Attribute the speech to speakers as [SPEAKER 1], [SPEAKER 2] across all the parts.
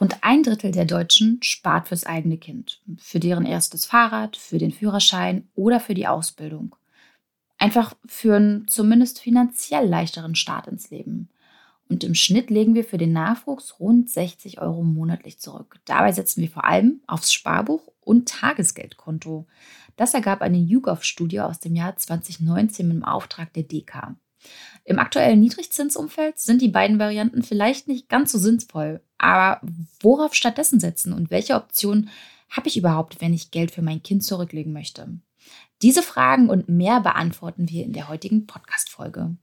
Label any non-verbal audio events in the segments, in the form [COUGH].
[SPEAKER 1] Rund ein Drittel der Deutschen spart fürs eigene Kind, für deren erstes Fahrrad, für den Führerschein oder für die Ausbildung. Einfach für einen zumindest finanziell leichteren Start ins Leben. Und im Schnitt legen wir für den Nachwuchs rund 60 Euro monatlich zurück. Dabei setzen wir vor allem aufs Sparbuch und Tagesgeldkonto. Das ergab eine YouGov-Studie aus dem Jahr 2019 im Auftrag der DK. Im aktuellen Niedrigzinsumfeld sind die beiden Varianten vielleicht nicht ganz so sinnvoll. Aber worauf stattdessen setzen und welche Optionen habe ich überhaupt, wenn ich Geld für mein Kind zurücklegen möchte? Diese Fragen und mehr beantworten wir in der heutigen Podcast-Folge.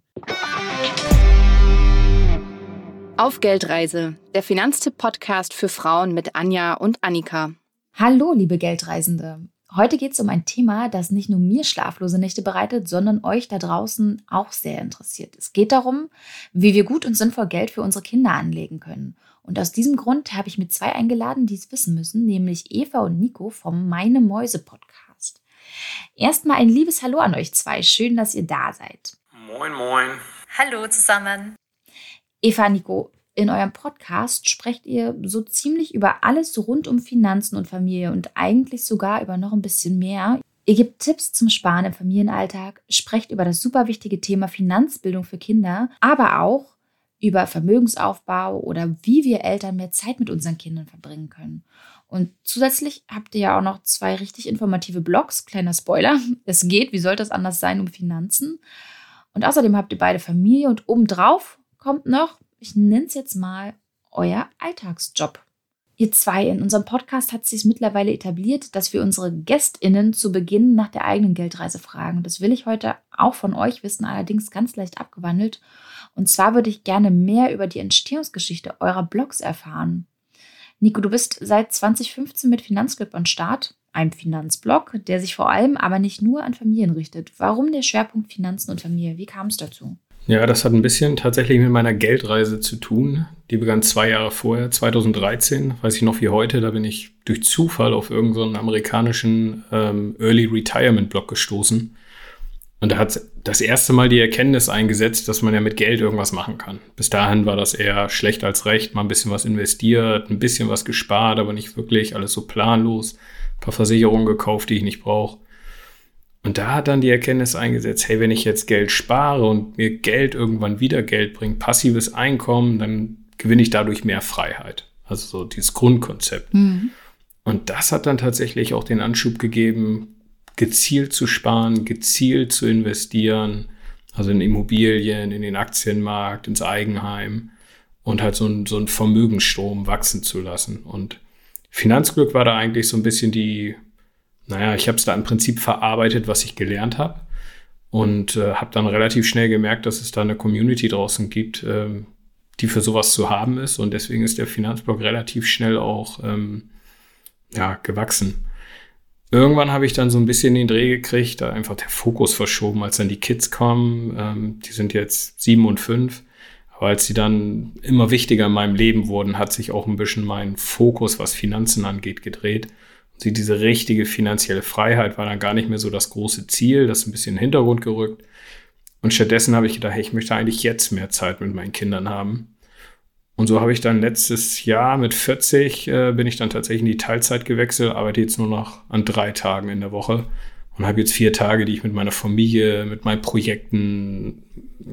[SPEAKER 2] Auf Geldreise, der Finanztipp-Podcast für Frauen mit Anja und Annika.
[SPEAKER 1] Hallo, liebe Geldreisende. Heute geht es um ein Thema, das nicht nur mir schlaflose Nächte bereitet, sondern euch da draußen auch sehr interessiert. Es geht darum, wie wir gut und sinnvoll Geld für unsere Kinder anlegen können. Und aus diesem Grund habe ich mir zwei eingeladen, die es wissen müssen, nämlich Eva und Nico vom Meine Mäuse Podcast. Erstmal ein liebes Hallo an euch zwei. Schön, dass ihr da seid.
[SPEAKER 3] Moin, moin.
[SPEAKER 4] Hallo zusammen.
[SPEAKER 1] Eva, Nico, in eurem Podcast sprecht ihr so ziemlich über alles rund um Finanzen und Familie und eigentlich sogar über noch ein bisschen mehr. Ihr gebt Tipps zum Sparen im Familienalltag, sprecht über das super wichtige Thema Finanzbildung für Kinder, aber auch über Vermögensaufbau oder wie wir Eltern mehr Zeit mit unseren Kindern verbringen können. Und zusätzlich habt ihr ja auch noch zwei richtig informative Blogs. Kleiner Spoiler. [LAUGHS] Es geht, wie sollte es anders sein, um Finanzen. Und außerdem habt ihr beide Familie und obendrauf kommt noch ich nenne es jetzt mal euer Alltagsjob. Ihr zwei, in unserem Podcast hat sich mittlerweile etabliert, dass wir unsere GästInnen zu Beginn nach der eigenen Geldreise fragen. Das will ich heute auch von euch wissen, allerdings ganz leicht abgewandelt. Und zwar würde ich gerne mehr über die Entstehungsgeschichte eurer Blogs erfahren. Nico, du bist seit 2015 mit Finanzclub an Start, einem Finanzblog, der sich vor allem aber nicht nur an Familien richtet. Warum der Schwerpunkt Finanzen und Familie? Wie kam es dazu?
[SPEAKER 3] Ja, das hat ein bisschen tatsächlich mit meiner Geldreise zu tun. Die begann zwei Jahre vorher, 2013, weiß ich noch wie heute. Da bin ich durch Zufall auf irgendeinen so amerikanischen ähm, Early Retirement Blog gestoßen. Und da hat das erste Mal die Erkenntnis eingesetzt, dass man ja mit Geld irgendwas machen kann. Bis dahin war das eher schlecht als recht, mal ein bisschen was investiert, ein bisschen was gespart, aber nicht wirklich, alles so planlos, ein paar Versicherungen gekauft, die ich nicht brauche. Und da hat dann die Erkenntnis eingesetzt, hey, wenn ich jetzt Geld spare und mir Geld irgendwann wieder Geld bringt, passives Einkommen, dann gewinne ich dadurch mehr Freiheit. Also so dieses Grundkonzept. Mhm. Und das hat dann tatsächlich auch den Anschub gegeben, gezielt zu sparen, gezielt zu investieren, also in Immobilien, in den Aktienmarkt, ins Eigenheim und halt so ein, so ein Vermögensstrom wachsen zu lassen. Und Finanzglück war da eigentlich so ein bisschen die naja, ich habe es da im Prinzip verarbeitet, was ich gelernt habe. Und äh, habe dann relativ schnell gemerkt, dass es da eine Community draußen gibt, ähm, die für sowas zu haben ist. Und deswegen ist der Finanzblog relativ schnell auch ähm, ja, gewachsen. Irgendwann habe ich dann so ein bisschen den Dreh gekriegt, da einfach der Fokus verschoben, als dann die Kids kommen. Ähm, die sind jetzt sieben und fünf. Aber als sie dann immer wichtiger in meinem Leben wurden, hat sich auch ein bisschen mein Fokus, was Finanzen angeht, gedreht. Sie, diese richtige finanzielle Freiheit war dann gar nicht mehr so das große Ziel, das ist ein bisschen in den Hintergrund gerückt. Und stattdessen habe ich gedacht, hey, ich möchte eigentlich jetzt mehr Zeit mit meinen Kindern haben. Und so habe ich dann letztes Jahr mit 40 äh, bin ich dann tatsächlich in die Teilzeit gewechselt, arbeite jetzt nur noch an drei Tagen in der Woche und habe jetzt vier Tage, die ich mit meiner Familie, mit meinen Projekten,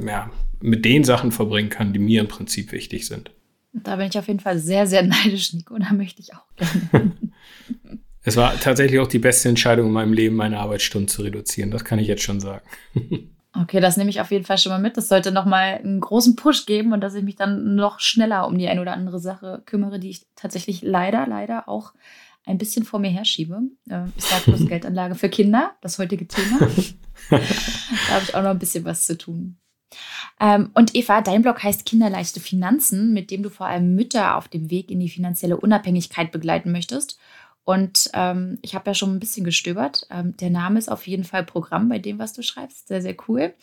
[SPEAKER 3] ja, mit den Sachen verbringen kann, die mir im Prinzip wichtig sind.
[SPEAKER 1] Da bin ich auf jeden Fall sehr, sehr neidisch, Nico. Da möchte ich auch gerne. [LAUGHS]
[SPEAKER 3] Es war tatsächlich auch die beste Entscheidung in meinem Leben, meine Arbeitsstunden zu reduzieren. Das kann ich jetzt schon sagen. [LAUGHS]
[SPEAKER 1] Okay, das nehme ich auf jeden Fall schon mal mit. Das sollte nochmal einen großen Push geben und dass ich mich dann noch schneller um die ein oder andere Sache kümmere, die ich tatsächlich leider, leider auch ein bisschen vor mir herschiebe. Äh, ich sage bloß [LAUGHS] Geldanlage für Kinder, das heutige Thema. [LAUGHS] da habe ich auch noch ein bisschen was zu tun. Ähm, und Eva, dein Blog heißt Kinderleichte Finanzen, mit dem du vor allem Mütter auf dem Weg in die finanzielle Unabhängigkeit begleiten möchtest. Und ähm, ich habe ja schon ein bisschen gestöbert. Ähm, der Name ist auf jeden Fall Programm bei dem, was du schreibst. Sehr, sehr cool.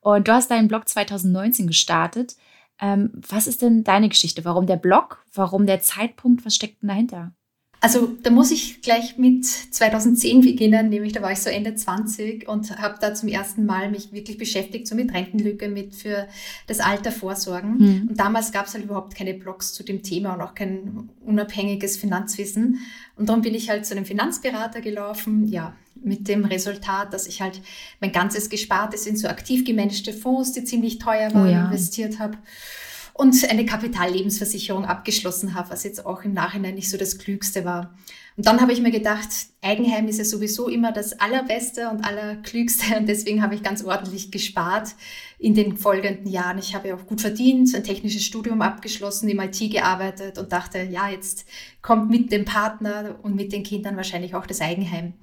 [SPEAKER 1] Und du hast deinen Blog 2019 gestartet. Ähm, was ist denn deine Geschichte? Warum der Blog? Warum der Zeitpunkt? Was steckt denn dahinter?
[SPEAKER 4] Also da muss ich gleich mit 2010 beginnen, nämlich da war ich so Ende 20 und habe da zum ersten Mal mich wirklich beschäftigt, so mit Rentenlücke, mit für das Alter vorsorgen. Mhm. Und damals gab es halt überhaupt keine Blogs zu dem Thema und auch kein unabhängiges Finanzwissen. Und darum bin ich halt zu einem Finanzberater gelaufen, ja, mit dem Resultat, dass ich halt mein ganzes Gespartes in so aktiv gemanagte Fonds, die ziemlich teuer waren, oh ja. investiert habe und eine Kapitallebensversicherung abgeschlossen habe, was jetzt auch im Nachhinein nicht so das Klügste war. Und dann habe ich mir gedacht, Eigenheim ist ja sowieso immer das Allerbeste und Allerklügste [LAUGHS] und deswegen habe ich ganz ordentlich gespart in den folgenden Jahren. Ich habe ja auch gut verdient, ein technisches Studium abgeschlossen, im IT gearbeitet und dachte, ja, jetzt kommt mit dem Partner und mit den Kindern wahrscheinlich auch das Eigenheim.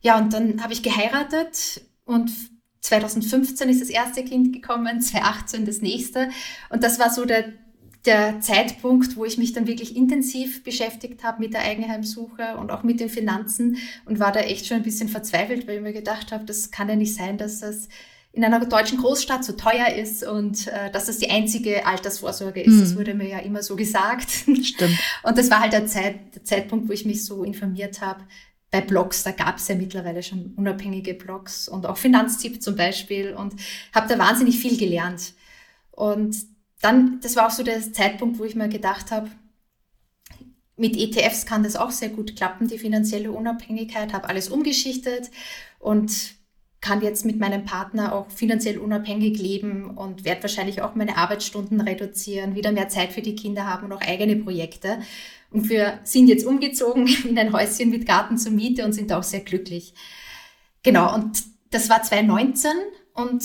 [SPEAKER 4] Ja, und dann habe ich geheiratet und 2015 ist das erste Kind gekommen, [LAUGHS] 2018 das nächste. Und das war so der, der Zeitpunkt, wo ich mich dann wirklich intensiv beschäftigt habe mit der Eigenheimsuche und auch mit den Finanzen und war da echt schon ein bisschen verzweifelt, weil ich mir gedacht habe, das kann ja nicht sein, dass das in einer deutschen Großstadt so teuer ist und äh, dass das die einzige Altersvorsorge ist. Mhm. Das wurde mir ja immer so gesagt.
[SPEAKER 1] Stimmt.
[SPEAKER 4] Und das war halt der, Zeit, der Zeitpunkt, wo ich mich so informiert habe, bei Blogs, da gab es ja mittlerweile schon unabhängige Blogs und auch Finanztipp zum Beispiel und habe da wahnsinnig viel gelernt. Und dann, das war auch so der Zeitpunkt, wo ich mir gedacht habe, mit ETFs kann das auch sehr gut klappen, die finanzielle Unabhängigkeit, habe alles umgeschichtet und kann jetzt mit meinem Partner auch finanziell unabhängig leben und werde wahrscheinlich auch meine Arbeitsstunden reduzieren, wieder mehr Zeit für die Kinder haben und auch eigene Projekte. Und wir sind jetzt umgezogen [LAUGHS] in ein Häuschen mit Garten zur Miete und sind auch sehr glücklich. Genau, und das war 2019 und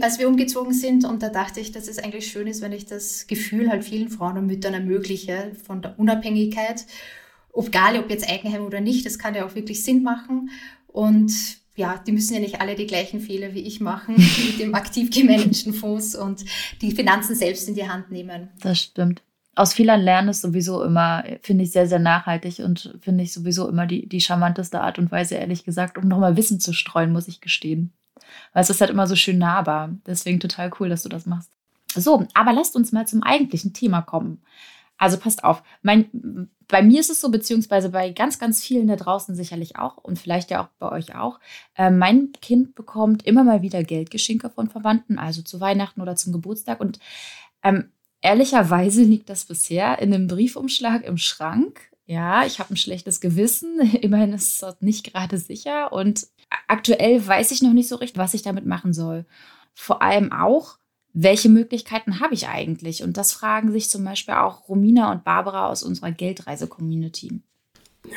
[SPEAKER 4] als wir umgezogen sind und da dachte ich, dass es eigentlich schön ist, wenn ich das Gefühl halt vielen Frauen und Müttern ermögliche von der Unabhängigkeit, egal ob jetzt Eigenheim oder nicht, das kann ja auch wirklich Sinn machen und ja, die müssen ja nicht alle die gleichen Fehler wie ich machen [LAUGHS] mit dem aktiv gemanagten Fonds und die Finanzen selbst in die Hand nehmen.
[SPEAKER 1] Das stimmt aus Fehlern lernen ist sowieso immer, finde ich, sehr, sehr nachhaltig und finde ich sowieso immer die, die charmanteste Art und Weise, ehrlich gesagt, um nochmal Wissen zu streuen, muss ich gestehen. Weil es ist halt immer so schön nahbar. Deswegen total cool, dass du das machst. So, aber lasst uns mal zum eigentlichen Thema kommen. Also passt auf, mein, bei mir ist es so, beziehungsweise bei ganz, ganz vielen da draußen sicherlich auch und vielleicht ja auch bei euch auch. Äh, mein Kind bekommt immer mal wieder Geldgeschenke von Verwandten, also zu Weihnachten oder zum Geburtstag. Und ähm, Ehrlicherweise liegt das bisher in einem Briefumschlag im Schrank. Ja, ich habe ein schlechtes Gewissen. [LAUGHS] Immerhin ist es dort nicht gerade sicher. Und aktuell weiß ich noch nicht so recht, was ich damit machen soll. Vor allem auch, welche Möglichkeiten habe ich eigentlich? Und das fragen sich zum Beispiel auch Romina und Barbara aus unserer Geldreise-Community.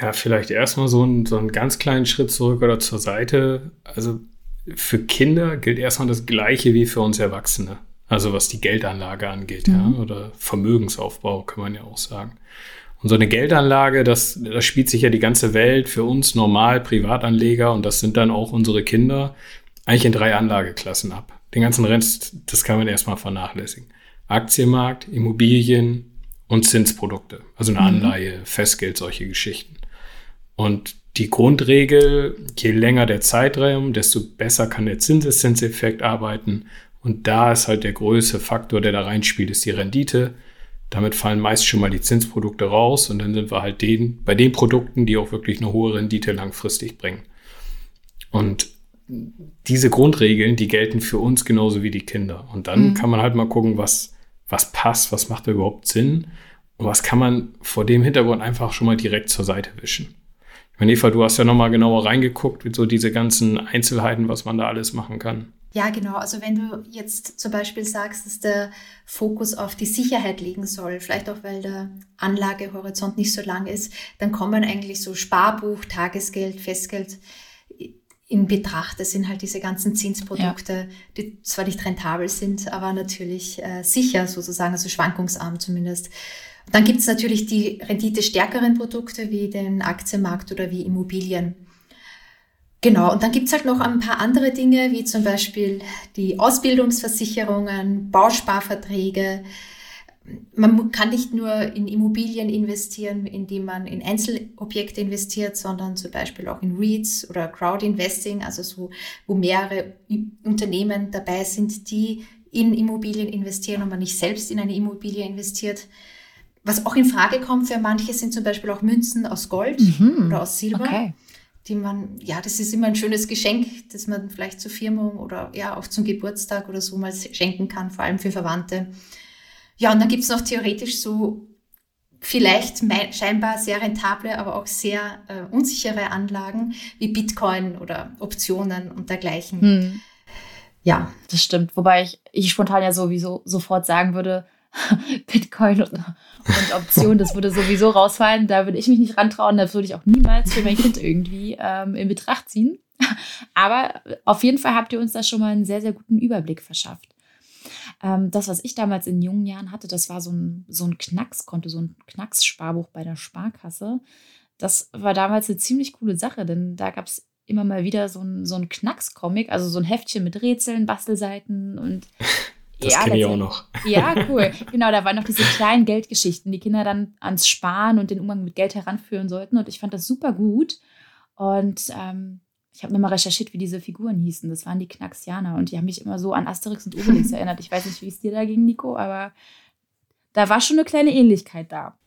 [SPEAKER 3] Ja, vielleicht erstmal so, ein, so einen ganz kleinen Schritt zurück oder zur Seite. Also für Kinder gilt erstmal das Gleiche wie für uns Erwachsene. Also was die Geldanlage angeht, mhm. ja, oder Vermögensaufbau kann man ja auch sagen. Und so eine Geldanlage, das, das spielt sich ja die ganze Welt für uns normal Privatanleger und das sind dann auch unsere Kinder eigentlich in drei Anlageklassen ab. Den ganzen Rest, das kann man erstmal vernachlässigen. Aktienmarkt, Immobilien und Zinsprodukte. Also eine mhm. Anleihe, Festgeld, solche Geschichten. Und die Grundregel, je länger der Zeitraum, desto besser kann der Zinseszinseffekt arbeiten und da ist halt der größte Faktor, der da reinspielt, ist die Rendite. Damit fallen meist schon mal die Zinsprodukte raus und dann sind wir halt den, bei den Produkten, die auch wirklich eine hohe Rendite langfristig bringen. Und diese Grundregeln, die gelten für uns genauso wie die Kinder. Und dann mhm. kann man halt mal gucken, was, was passt, was macht da überhaupt Sinn und was kann man vor dem Hintergrund einfach schon mal direkt zur Seite wischen. Ich meine, Eva, du hast ja nochmal genauer reingeguckt, mit so diese ganzen Einzelheiten, was man da alles machen kann.
[SPEAKER 4] Ja, genau. Also wenn du jetzt zum Beispiel sagst, dass der Fokus auf die Sicherheit liegen soll, vielleicht auch weil der Anlagehorizont nicht so lang ist, dann kommen eigentlich so Sparbuch, Tagesgeld, Festgeld in Betracht. Das sind halt diese ganzen Zinsprodukte, ja. die zwar nicht rentabel sind, aber natürlich äh, sicher sozusagen, also schwankungsarm zumindest. dann gibt es natürlich die renditestärkeren Produkte wie den Aktienmarkt oder wie Immobilien. Genau, und dann gibt's halt noch ein paar andere Dinge, wie zum Beispiel die Ausbildungsversicherungen, Bausparverträge. Man kann nicht nur in Immobilien investieren, indem man in Einzelobjekte investiert, sondern zum Beispiel auch in REITs oder Crowdinvesting, also so, wo mehrere Unternehmen dabei sind, die in Immobilien investieren und man nicht selbst in eine Immobilie investiert. Was auch in Frage kommt für manche sind zum Beispiel auch Münzen aus Gold mhm. oder aus Silber. Okay. Die man, ja, das ist immer ein schönes Geschenk, das man vielleicht zur Firmung oder ja auch zum Geburtstag oder so mal schenken kann, vor allem für Verwandte. Ja, und dann gibt es noch theoretisch so vielleicht scheinbar sehr rentable, aber auch sehr äh, unsichere Anlagen wie Bitcoin oder Optionen und dergleichen. Hm.
[SPEAKER 1] Ja. Das stimmt. Wobei ich, ich spontan ja sowieso sofort sagen würde, [LAUGHS] Bitcoin und, und Optionen, das würde sowieso rausfallen. Da würde ich mich nicht rantrauen. Das würde ich auch niemals für mein Kind irgendwie ähm, in Betracht ziehen. Aber auf jeden Fall habt ihr uns da schon mal einen sehr, sehr guten Überblick verschafft. Ähm, das, was ich damals in jungen Jahren hatte, das war so ein, so ein Knackskonto, so ein Knackssparbuch bei der Sparkasse. Das war damals eine ziemlich coole Sache, denn da gab es immer mal wieder so ein, so ein Knacks-Comic, also so ein Heftchen mit Rätseln, Bastelseiten und [LAUGHS]
[SPEAKER 3] das ja, kenne ich auch noch.
[SPEAKER 1] Ja, [LAUGHS] cool. Genau, da waren noch diese kleinen Geldgeschichten, die Kinder dann ans Sparen und den Umgang mit Geld heranführen sollten. Und ich fand das super gut. Und ähm, ich habe nochmal recherchiert, wie diese Figuren hießen. Das waren die Knaxianer und die haben mich immer so an Asterix und Obelix [LAUGHS] erinnert. Ich weiß nicht, wie es dir da ging, Nico, aber da war schon eine kleine Ähnlichkeit da.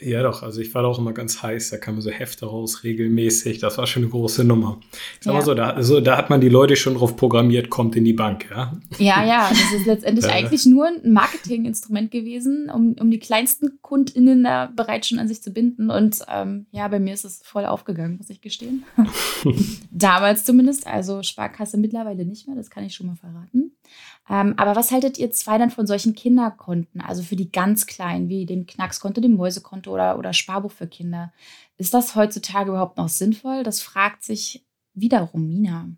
[SPEAKER 3] Ja, doch. Also ich war da auch immer ganz heiß. Da kamen so Hefte raus, regelmäßig. Das war schon eine große Nummer. Sag ja. mal so da, also, da hat man die Leute schon drauf programmiert, kommt in die Bank, ja?
[SPEAKER 1] Ja, ja. Das ist letztendlich [LAUGHS] eigentlich nur ein Marketinginstrument gewesen, um, um die kleinsten KundInnen da bereits schon an sich zu binden. Und ähm, ja, bei mir ist es voll aufgegangen, muss ich gestehen. [LAUGHS] Damals zumindest. Also Sparkasse mittlerweile nicht mehr, das kann ich schon mal verraten. Ähm, aber was haltet ihr zwei dann von solchen Kinderkonten, also für die ganz Kleinen, wie dem Knackskonto, dem Mäusekonto oder, oder Sparbuch für Kinder? Ist das heutzutage überhaupt noch sinnvoll? Das fragt sich wiederum Mina.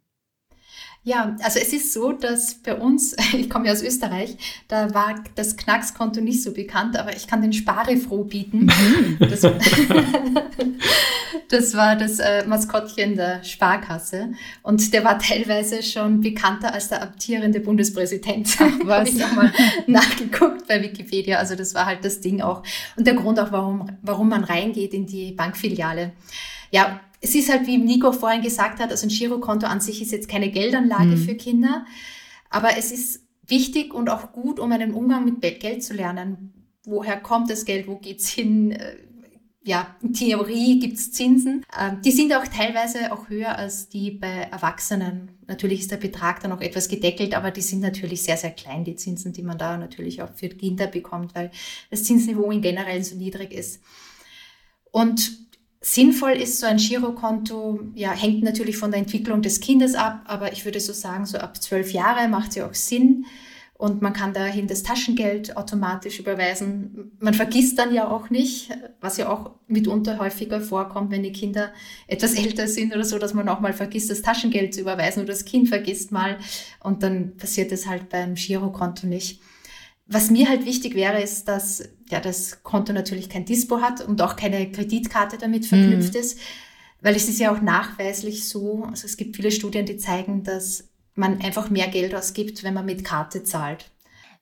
[SPEAKER 4] Ja, also es ist so, dass bei uns, [LAUGHS] ich komme ja aus Österreich, da war das Knackskonto nicht so bekannt, aber ich kann den Sparefroh bieten. Mhm. Das, [LAUGHS] das, war das äh, Maskottchen der Sparkasse und der war teilweise schon bekannter als der amtierende Bundespräsident. [LAUGHS] Was? ich habe mal nachgeguckt bei Wikipedia. Also das war halt das Ding auch und der Grund auch, warum, warum man reingeht in die Bankfiliale. Ja, es ist halt, wie Nico vorhin gesagt hat, also ein Girokonto an sich ist jetzt keine Geldanlage mhm. für Kinder, aber es ist wichtig und auch gut, um einen Umgang mit Geld zu lernen. Woher kommt das Geld? Wo geht's hin? Äh, ja, in Theorie gibt's Zinsen. Ähm, die sind auch teilweise auch höher als die bei Erwachsenen. Natürlich ist der Betrag dann auch etwas gedeckelt, aber die sind natürlich sehr, sehr klein, die Zinsen, die man da natürlich auch für Kinder bekommt, weil das Zinsniveau in generell so niedrig ist. Und Sinnvoll ist so ein Girokonto, ja, hängt natürlich von der Entwicklung des Kindes ab, aber ich würde so sagen, so ab zwölf Jahre macht sie auch Sinn und man kann dahin das Taschengeld automatisch überweisen. Man vergisst dann ja auch nicht, was ja auch mitunter häufiger vorkommt, wenn die Kinder etwas [LAUGHS] älter sind oder so, dass man auch mal vergisst, das Taschengeld zu überweisen oder das Kind vergisst mal und dann passiert es halt beim Girokonto nicht. Was mir halt wichtig wäre, ist, dass ja, das Konto natürlich kein Dispo hat und auch keine Kreditkarte damit verknüpft mhm. ist, weil es ist ja auch nachweislich so, also es gibt viele Studien, die zeigen, dass man einfach mehr Geld ausgibt, wenn man mit Karte zahlt.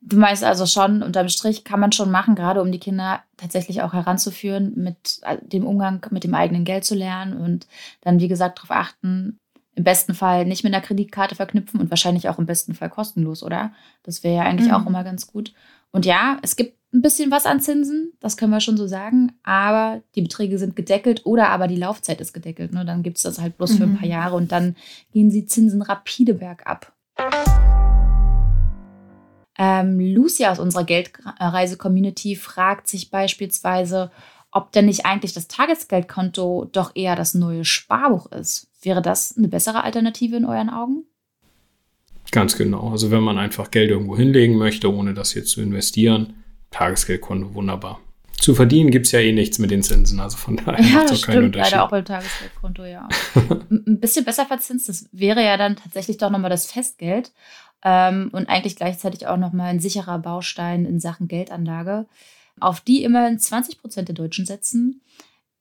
[SPEAKER 1] Du meinst also schon, unterm Strich kann man schon machen, gerade um die Kinder tatsächlich auch heranzuführen, mit äh, dem Umgang mit dem eigenen Geld zu lernen und dann, wie gesagt, darauf achten, im besten Fall nicht mit einer Kreditkarte verknüpfen und wahrscheinlich auch im besten Fall kostenlos, oder? Das wäre ja eigentlich mhm. auch immer ganz gut. Und ja, es gibt ein bisschen was an Zinsen, das können wir schon so sagen, aber die Beträge sind gedeckelt oder aber die Laufzeit ist gedeckelt. Ne? Dann gibt es das halt bloß mhm. für ein paar mhm. Jahre und dann gehen die Zinsen rapide bergab. Ähm, Lucy aus unserer Geldreise-Community fragt sich beispielsweise, ob denn nicht eigentlich das Tagesgeldkonto doch eher das neue Sparbuch ist. Wäre das eine bessere Alternative in euren Augen?
[SPEAKER 3] Ganz genau. Also wenn man einfach Geld irgendwo hinlegen möchte, ohne das jetzt zu investieren, Tagesgeldkonto wunderbar. Zu verdienen gibt es ja eh nichts mit den Zinsen, also von daher
[SPEAKER 1] ja, macht es keinen Unterschied. Leider auch beim Tagesgeldkonto, ja. [LAUGHS] Ein bisschen besser verzinst, das wäre ja dann tatsächlich doch nochmal das Festgeld ähm, und eigentlich gleichzeitig auch nochmal ein sicherer Baustein in Sachen Geldanlage, auf die immerhin 20 Prozent der Deutschen setzen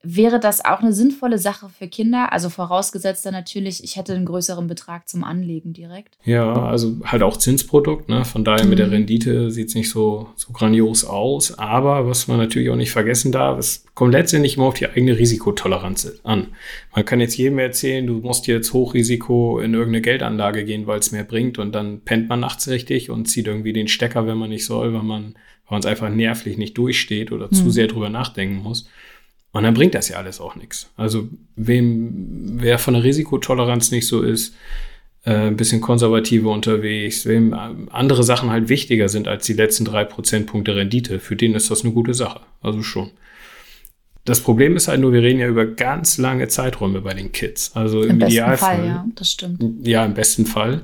[SPEAKER 1] wäre das auch eine sinnvolle Sache für Kinder? Also vorausgesetzt dann natürlich, ich hätte einen größeren Betrag zum Anlegen direkt.
[SPEAKER 3] Ja, also halt auch Zinsprodukt. Ne? Von daher mit der mhm. Rendite sieht es nicht so, so grandios aus. Aber was man natürlich auch nicht vergessen darf, es kommt letztendlich immer auf die eigene Risikotoleranz an. Man kann jetzt jedem erzählen, du musst jetzt Hochrisiko in irgendeine Geldanlage gehen, weil es mehr bringt. Und dann pennt man nachts richtig und zieht irgendwie den Stecker, wenn man nicht soll, weil man weil man es einfach nervlich nicht durchsteht oder mhm. zu sehr drüber nachdenken muss. Und dann bringt das ja alles auch nichts. Also wem, wer von der Risikotoleranz nicht so ist, äh, ein bisschen konservativer unterwegs, wem andere Sachen halt wichtiger sind als die letzten drei Prozentpunkte Rendite, für den ist das eine gute Sache. Also schon. Das Problem ist halt nur, wir reden ja über ganz lange Zeiträume bei den Kids. Also im, im Idealfall. Fall,
[SPEAKER 1] ja, das stimmt.
[SPEAKER 3] Ja, im besten Fall.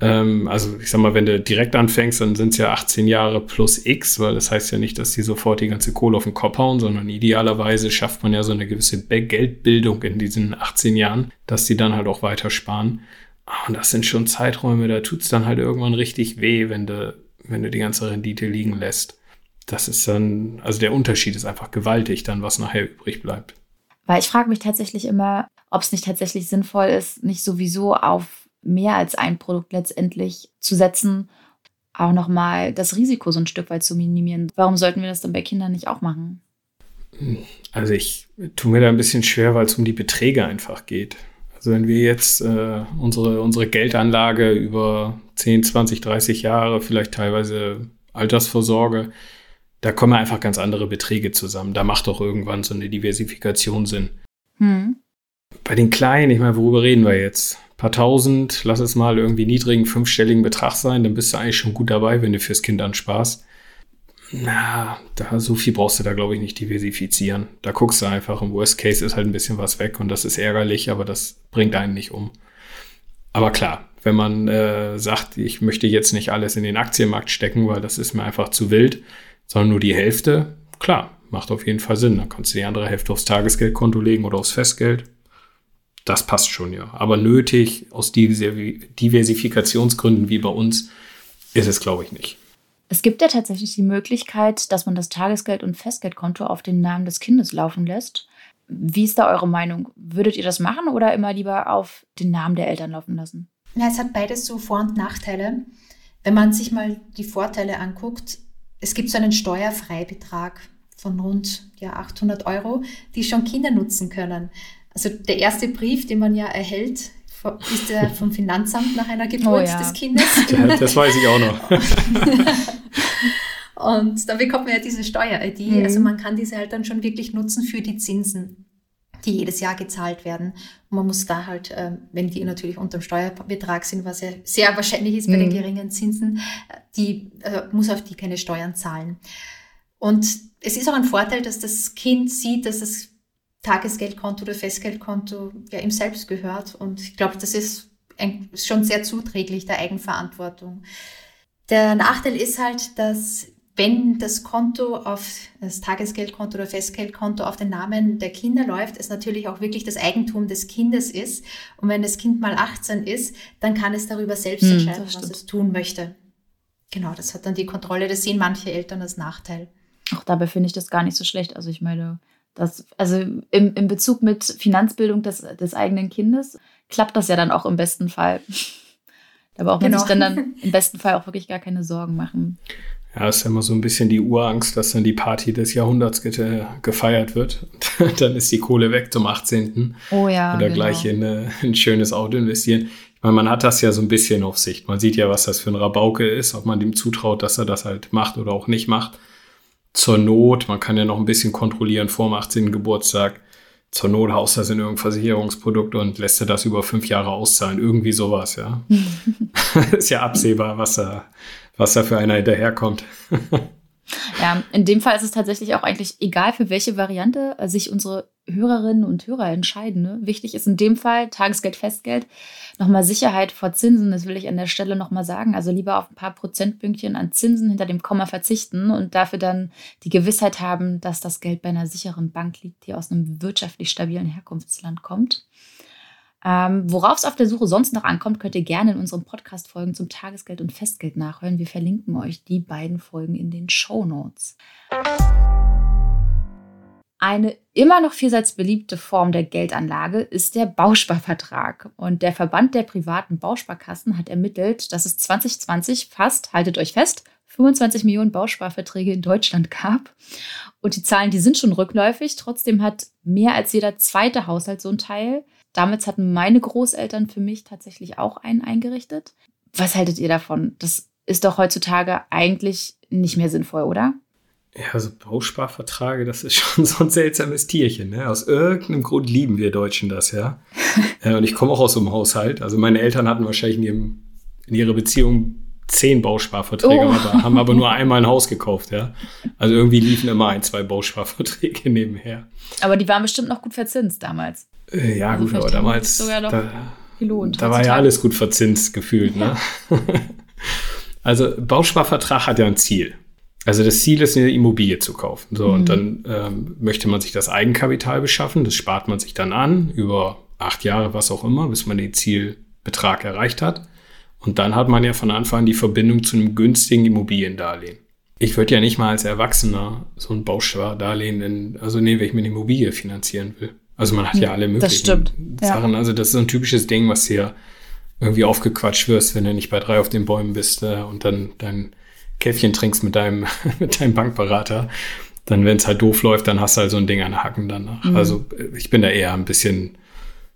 [SPEAKER 3] Ähm, also ich sag mal, wenn du direkt anfängst, dann sind es ja 18 Jahre plus X, weil das heißt ja nicht, dass die sofort die ganze Kohle auf den Kopf hauen, sondern idealerweise schafft man ja so eine gewisse Geldbildung in diesen 18 Jahren, dass die dann halt auch weiter sparen. Ah, und das sind schon Zeiträume, da tut es dann halt irgendwann richtig weh, wenn du, wenn du die ganze Rendite liegen lässt das ist dann, also der Unterschied ist einfach gewaltig, dann was nachher übrig bleibt.
[SPEAKER 1] Weil ich frage mich tatsächlich immer, ob es nicht tatsächlich sinnvoll ist, nicht sowieso auf mehr als ein Produkt letztendlich zu setzen, auch nochmal das Risiko so ein Stück weit zu minimieren. Warum sollten wir das dann bei Kindern nicht auch machen?
[SPEAKER 3] Also ich tue mir da ein bisschen schwer, weil es um die Beträge einfach geht. Also wenn wir jetzt äh, unsere, unsere Geldanlage über 10, 20, 30 Jahre, vielleicht teilweise Altersvorsorge, da kommen einfach ganz andere Beträge zusammen. Da macht doch irgendwann so eine Diversifikation Sinn. Hm. Bei den Kleinen, ich meine, worüber reden wir jetzt? Paar tausend, lass es mal irgendwie niedrigen, fünfstelligen Betrag sein, dann bist du eigentlich schon gut dabei, wenn du fürs Kind ansparst. Na, da, so viel brauchst du da, glaube ich, nicht diversifizieren. Da guckst du einfach, im Worst Case ist halt ein bisschen was weg und das ist ärgerlich, aber das bringt einen nicht um. Aber klar, wenn man äh, sagt, ich möchte jetzt nicht alles in den Aktienmarkt stecken, weil das ist mir einfach zu wild, sondern nur die Hälfte, klar, macht auf jeden Fall Sinn. Dann kannst du die andere Hälfte aufs Tagesgeldkonto legen oder aufs Festgeld. Das passt schon, ja. Aber nötig aus Diversifikationsgründen wie bei uns ist es, glaube ich, nicht.
[SPEAKER 1] Es gibt ja tatsächlich die Möglichkeit, dass man das Tagesgeld- und Festgeldkonto auf den Namen des Kindes laufen lässt. Wie ist da eure Meinung? Würdet ihr das machen oder immer lieber auf den Namen der Eltern laufen lassen?
[SPEAKER 4] Ja, es hat beides so Vor- und Nachteile. Wenn man sich mal die Vorteile anguckt, es gibt so einen Steuerfreibetrag von rund ja, 800 Euro, die schon Kinder nutzen können. Also der erste Brief, den man ja erhält, ist der vom Finanzamt nach einer Geburt oh ja. des Kindes. [LAUGHS]
[SPEAKER 3] das weiß ich auch noch. [LAUGHS]
[SPEAKER 4] Und dann bekommt man ja diese Steuer-ID. Mhm. Also man kann diese halt dann schon wirklich nutzen für die Zinsen, die jedes Jahr gezahlt werden. Und man muss da halt, ähm, wenn die natürlich unter dem Steuerbetrag sind, was ja sehr wahrscheinlich ist bei mhm. den geringen Zinsen, die äh, muss auf die keine Steuern zahlen. Und es ist auch ein Vorteil, dass das Kind sieht, dass das Tagesgeldkonto oder Festgeldkonto ja ihm selbst gehört. Und ich glaube, das ist ein, schon sehr zuträglich der Eigenverantwortung. Der Nachteil ist halt, dass wenn das Konto auf das Tagesgeldkonto oder Festgeldkonto auf den Namen der Kinder läuft, es natürlich auch wirklich das Eigentum des Kindes ist. Und wenn das Kind mal 18 ist, dann kann es darüber selbst hm, entscheiden, was es tun möchte. Genau, das hat dann die Kontrolle. Das sehen manche Eltern als Nachteil.
[SPEAKER 1] Auch dabei finde ich das gar nicht so schlecht. Also ich meine, das, also im, im Bezug mit Finanzbildung des, des eigenen Kindes klappt das ja dann auch im besten Fall. [LAUGHS] Da braucht man genau. sich dann, dann im besten Fall auch wirklich gar keine Sorgen machen.
[SPEAKER 3] Ja, ist ja immer so ein bisschen die Urangst, dass dann die Party des Jahrhunderts ge gefeiert wird. Und [LAUGHS] dann ist die Kohle weg zum 18.
[SPEAKER 1] Oh ja.
[SPEAKER 3] Oder genau. gleich in äh, ein schönes Auto investieren. Ich meine, man hat das ja so ein bisschen auf Sicht. Man sieht ja, was das für ein Rabauke ist, ob man dem zutraut, dass er das halt macht oder auch nicht macht. Zur Not, man kann ja noch ein bisschen kontrollieren vor dem 18. Geburtstag. Zur Not haust das in irgendein Versicherungsprodukt und lässt er das über fünf Jahre auszahlen. Irgendwie sowas, ja. [LAUGHS] [LAUGHS] ist ja absehbar, was er was da für einer hinterherkommt. [LAUGHS]
[SPEAKER 1] ja, in dem Fall ist es tatsächlich auch eigentlich egal, für welche Variante sich unsere Hörerinnen und Hörer entscheiden. Ne? Wichtig ist in dem Fall Tagesgeld, Festgeld, nochmal Sicherheit vor Zinsen, das will ich an der Stelle nochmal sagen. Also lieber auf ein paar Prozentpünktchen an Zinsen hinter dem Komma verzichten und dafür dann die Gewissheit haben, dass das Geld bei einer sicheren Bank liegt, die aus einem wirtschaftlich stabilen Herkunftsland kommt. Ähm, Worauf es auf der Suche sonst noch ankommt, könnt ihr gerne in unseren Podcast-Folgen zum Tagesgeld und Festgeld nachhören. Wir verlinken euch die beiden Folgen in den Show Notes. Eine immer noch vielseits beliebte Form der Geldanlage ist der Bausparvertrag. Und der Verband der privaten Bausparkassen hat ermittelt, dass es 2020 fast, haltet euch fest, 25 Millionen Bausparverträge in Deutschland gab. Und die Zahlen, die sind schon rückläufig. Trotzdem hat mehr als jeder zweite Haushalt so einen Teil. Damals hatten meine Großeltern für mich tatsächlich auch einen eingerichtet. Was haltet ihr davon? Das ist doch heutzutage eigentlich nicht mehr sinnvoll, oder?
[SPEAKER 3] Ja, also Bausparverträge, das ist [LAUGHS] schon so ein seltsames Tierchen. Ne? Aus irgendeinem Grund lieben wir Deutschen das, [LAUGHS] ja. Und ich komme auch aus so einem Haushalt. Also meine Eltern hatten wahrscheinlich in, ihrem, in ihrer Beziehung zehn Bausparverträge, oh. aber, haben aber nur einmal ein Haus gekauft, ja. Also irgendwie liefen immer ein, zwei Bausparverträge [LAUGHS] nebenher.
[SPEAKER 1] Aber die waren bestimmt noch gut verzinst damals.
[SPEAKER 3] Äh, ja, also gut, aber damals. Sogar noch da, gelohnt. Da war ja alles gut verzinst gefühlt, ne? [LAUGHS] also Bausparvertrag hat ja ein Ziel. Also das Ziel ist, eine Immobilie zu kaufen. So, mhm. und dann ähm, möchte man sich das Eigenkapital beschaffen. Das spart man sich dann an über acht Jahre, was auch immer, bis man den Zielbetrag erreicht hat. Und dann hat man ja von Anfang an die Verbindung zu einem günstigen Immobiliendarlehen. Ich würde ja nicht mal als Erwachsener so ein Bauspardarlehen, in, also nehmen, wenn ich mir eine Immobilie finanzieren will. Also man hat ja alle möglichen Sachen. Ja. Also das ist so ein typisches Ding, was hier irgendwie aufgequatscht wirst, wenn du nicht bei drei auf den Bäumen bist äh, und dann dein Käffchen trinkst mit deinem, [LAUGHS] mit deinem Bankberater. Dann, wenn es halt doof läuft, dann hast du halt so ein Ding an Hacken danach. Mhm. Also ich bin da eher ein bisschen,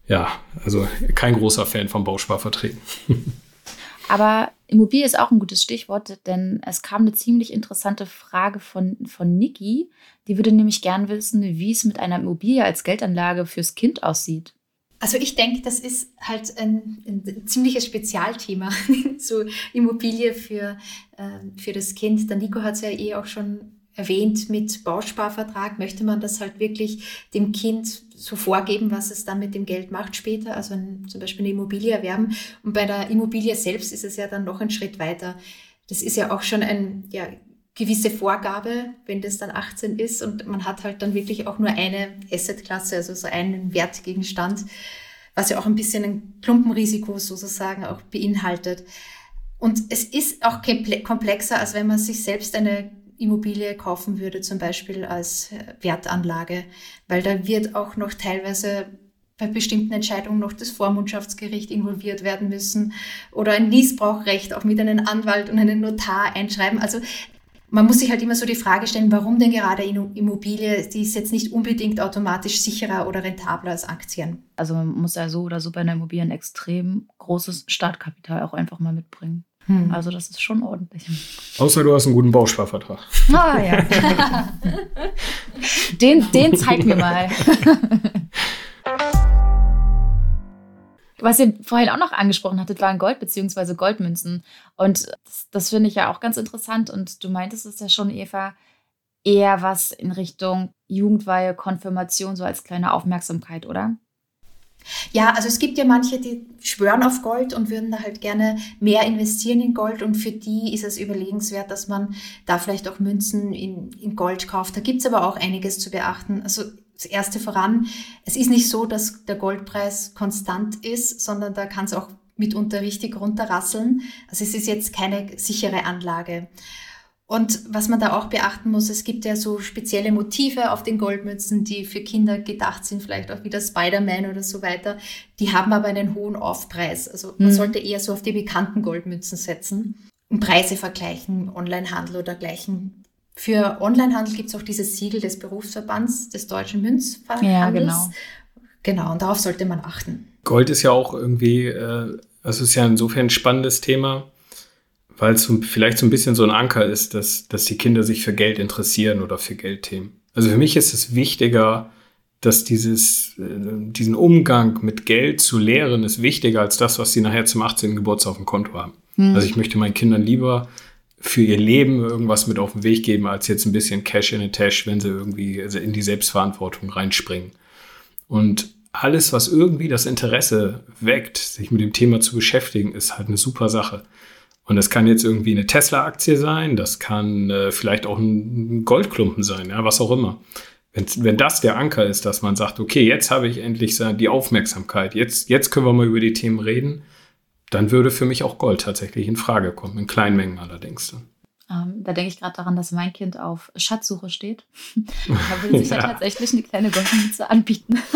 [SPEAKER 3] ja, also kein großer Fan vom Bausparverträgen. [LAUGHS]
[SPEAKER 1] Aber Immobilie ist auch ein gutes Stichwort, denn es kam eine ziemlich interessante Frage von, von Niki. Die würde nämlich gern wissen, wie es mit einer Immobilie als Geldanlage fürs Kind aussieht.
[SPEAKER 4] Also ich denke, das ist halt ein, ein ziemliches Spezialthema, [LAUGHS] so Immobilie für, äh, für das Kind. Der Nico hat es ja eh auch schon erwähnt, mit Bausparvertrag möchte man das halt wirklich dem Kind so vorgeben, was es dann mit dem Geld macht später, also ein, zum Beispiel eine Immobilie erwerben. Und bei der Immobilie selbst ist es ja dann noch ein Schritt weiter. Das ist ja auch schon ein ja, gewisse Vorgabe, wenn das dann 18 ist und man hat halt dann wirklich auch nur eine Assetklasse, also so einen Wertgegenstand, was ja auch ein bisschen ein Klumpenrisiko sozusagen auch beinhaltet. Und es ist auch komplexer, als wenn man sich selbst eine Immobilie kaufen würde, zum Beispiel als äh, Wertanlage, weil da wird auch noch teilweise bei bestimmten Entscheidungen noch das Vormundschaftsgericht involviert werden müssen oder ein Niesbrauchrecht auch mit einem Anwalt und einem Notar einschreiben. Also man muss sich halt immer so die Frage stellen, warum denn gerade Immobilie, die ist jetzt nicht unbedingt automatisch sicherer oder rentabler als Aktien.
[SPEAKER 1] Also man muss ja so oder so bei einer Immobilie ein extrem großes Startkapital auch einfach mal mitbringen. Hm. Also das ist schon ordentlich.
[SPEAKER 3] Außer du hast einen guten Bausparvertrag.
[SPEAKER 1] Ah ja. den, den zeig mir mal. Was ihr vorhin auch noch angesprochen hattet, waren Gold bzw. Goldmünzen. Und das, das finde ich ja auch ganz interessant. Und du meintest es ja schon, Eva, eher was in Richtung Jugendweihe, Konfirmation, so als kleine Aufmerksamkeit, oder?
[SPEAKER 4] Ja, also es gibt ja manche, die schwören auf Gold und würden da halt gerne mehr investieren in Gold und für die ist es überlegenswert, dass man da vielleicht auch Münzen in, in Gold kauft. Da gibt's aber auch einiges zu beachten. Also das erste voran, es ist nicht so, dass der Goldpreis konstant ist, sondern da kann es auch mitunter richtig runterrasseln. Also es ist jetzt keine sichere Anlage. Und was man da auch beachten muss, es gibt ja so spezielle Motive auf den Goldmünzen, die für Kinder gedacht sind, vielleicht auch wie der Spider-Man oder so weiter. Die haben aber einen hohen Aufpreis. Also man mhm. sollte eher so auf die bekannten Goldmünzen setzen und Preise vergleichen, Onlinehandel oder gleichen. Für Onlinehandel gibt es auch dieses Siegel des Berufsverbands des deutschen Münzhandels. Ja, genau. Genau, und darauf sollte man achten.
[SPEAKER 3] Gold ist ja auch irgendwie, äh, also ist ja insofern ein spannendes Thema weil es vielleicht so ein bisschen so ein Anker ist, dass, dass die Kinder sich für Geld interessieren oder für Geldthemen. Also für mich ist es wichtiger, dass dieses, äh, diesen Umgang mit Geld zu lehren, ist wichtiger als das, was sie nachher zum 18. Geburtstag auf dem Konto haben. Mhm. Also ich möchte meinen Kindern lieber für ihr Leben irgendwas mit auf den Weg geben, als jetzt ein bisschen Cash in a Tash, wenn sie irgendwie in die Selbstverantwortung reinspringen. Und alles, was irgendwie das Interesse weckt, sich mit dem Thema zu beschäftigen, ist halt eine super Sache. Und das kann jetzt irgendwie eine Tesla-Aktie sein, das kann äh, vielleicht auch ein Goldklumpen sein, ja, was auch immer. Wenn, wenn das der Anker ist, dass man sagt, okay, jetzt habe ich endlich die Aufmerksamkeit, jetzt, jetzt können wir mal über die Themen reden, dann würde für mich auch Gold tatsächlich in Frage kommen, in kleinen Mengen allerdings.
[SPEAKER 1] Ähm, da denke ich gerade daran, dass mein Kind auf Schatzsuche steht. [LAUGHS] da würde sich ja. tatsächlich eine kleine Goldmünze anbieten. [LAUGHS]